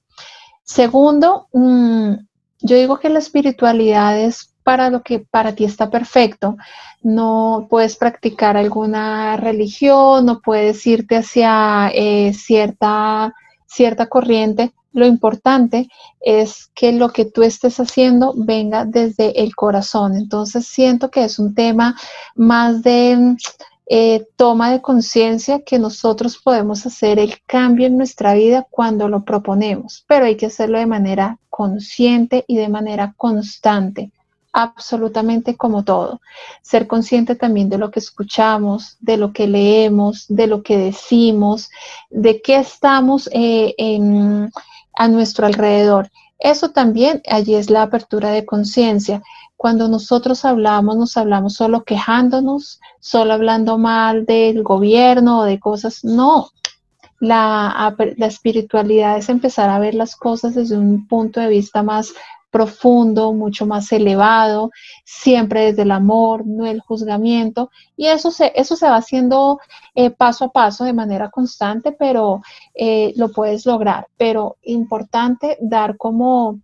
Segundo, mm, yo digo que la espiritualidad es para lo que para ti está perfecto. No puedes practicar alguna religión, no puedes irte hacia eh, cierta, cierta corriente. Lo importante es que lo que tú estés haciendo venga desde el corazón. Entonces siento que es un tema más de eh, toma de conciencia que nosotros podemos hacer el cambio en nuestra vida cuando lo proponemos, pero hay que hacerlo de manera consciente y de manera constante absolutamente como todo. Ser consciente también de lo que escuchamos, de lo que leemos, de lo que decimos, de qué estamos eh, a nuestro alrededor. Eso también allí es la apertura de conciencia. Cuando nosotros hablamos, nos hablamos solo quejándonos, solo hablando mal del gobierno o de cosas. No, la, la, espiritualidad es empezar a ver las cosas desde un punto de vista más profundo, mucho más elevado, siempre desde el amor, no el juzgamiento. Y eso se, eso se va haciendo eh, paso a paso de manera constante, pero eh, lo puedes lograr. Pero importante dar como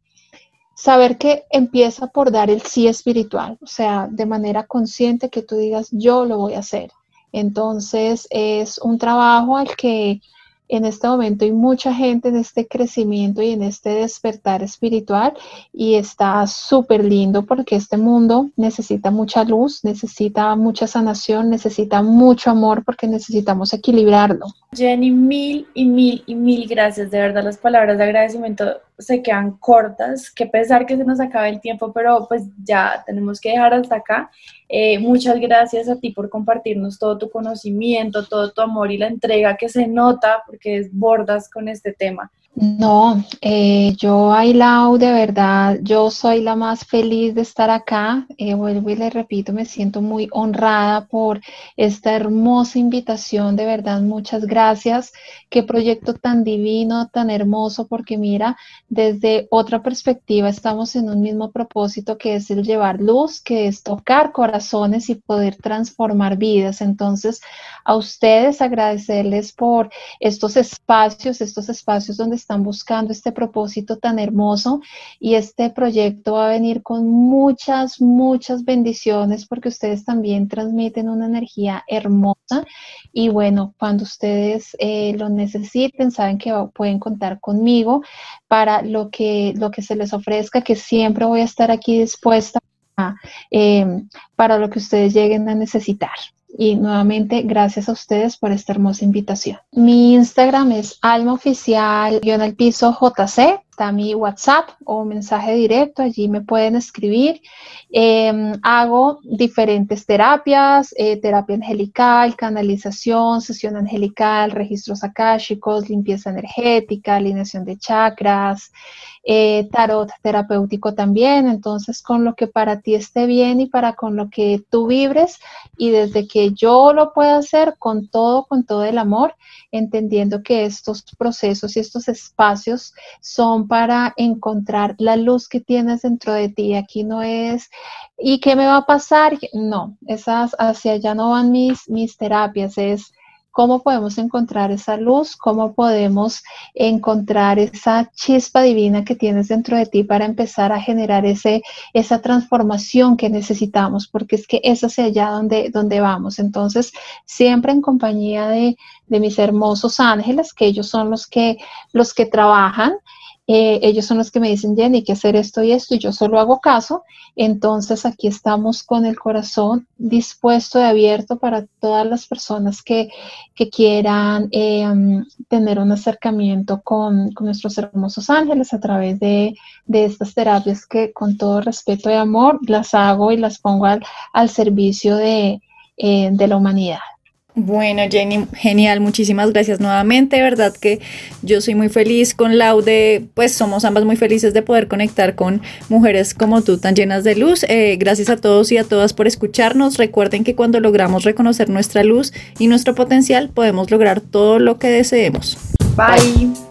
saber que empieza por dar el sí espiritual, o sea, de manera consciente que tú digas, yo lo voy a hacer. Entonces es un trabajo al que en este momento hay mucha gente en este crecimiento y en este despertar espiritual y está súper lindo porque este mundo necesita mucha luz, necesita mucha sanación, necesita mucho amor porque necesitamos equilibrarlo. Jenny, mil y mil y mil gracias. De verdad, las palabras de agradecimiento se quedan cortas. Qué pesar que se nos acabe el tiempo, pero pues ya tenemos que dejar hasta acá. Eh, muchas gracias a ti por compartirnos todo tu conocimiento, todo tu amor y la entrega que se nota porque desbordas con este tema. No, eh, yo, Ailau, de verdad, yo soy la más feliz de estar acá. Eh, vuelvo y le repito, me siento muy honrada por esta hermosa invitación. De verdad, muchas gracias. Qué proyecto tan divino, tan hermoso, porque mira, desde otra perspectiva estamos en un mismo propósito que es el llevar luz, que es tocar corazones y poder transformar vidas. Entonces, a ustedes agradecerles por estos espacios, estos espacios donde están buscando este propósito tan hermoso y este proyecto va a venir con muchas, muchas bendiciones porque ustedes también transmiten una energía hermosa y bueno, cuando ustedes eh, lo necesiten, saben que pueden contar conmigo para lo que, lo que se les ofrezca, que siempre voy a estar aquí dispuesta eh, para lo que ustedes lleguen a necesitar. Y nuevamente, gracias a ustedes por esta hermosa invitación. Mi Instagram es almaoficial-piso JC está mi WhatsApp o mensaje directo, allí me pueden escribir. Em, hago diferentes terapias, eh, terapia angelical, canalización, sesión angelical, registros akáshicos, limpieza energética, alineación de chakras, eh, tarot terapéutico también. Entonces, con lo que para ti esté bien y para con lo que tú vibres y desde que yo lo pueda hacer con todo, con todo el amor, entendiendo que estos procesos y estos espacios son para encontrar la luz que tienes dentro de ti. Aquí no es, ¿y qué me va a pasar? No, esas hacia allá no van mis, mis terapias, es cómo podemos encontrar esa luz, cómo podemos encontrar esa chispa divina que tienes dentro de ti para empezar a generar ese, esa transformación que necesitamos, porque es que es hacia allá donde, donde vamos. Entonces, siempre en compañía de, de mis hermosos ángeles, que ellos son los que, los que trabajan eh, ellos son los que me dicen, Jenny, hay que hacer esto y esto, y yo solo hago caso. Entonces aquí estamos con el corazón dispuesto y abierto para todas las personas que, quieran em, tener un acercamiento con, nuestros hermosos ángeles a través de, estas terapias que con todo respeto y amor las hago y las pongo al, servicio de, eh, de la humanidad. Bueno, Jenny, genial, muchísimas gracias nuevamente, verdad que yo soy muy feliz con Laude, pues somos ambas muy felices de poder conectar con mujeres como tú, tan llenas de luz. Eh, gracias a todos y a todas por escucharnos. Recuerden que cuando logramos reconocer nuestra luz y nuestro potencial, podemos lograr todo lo que deseemos. Bye.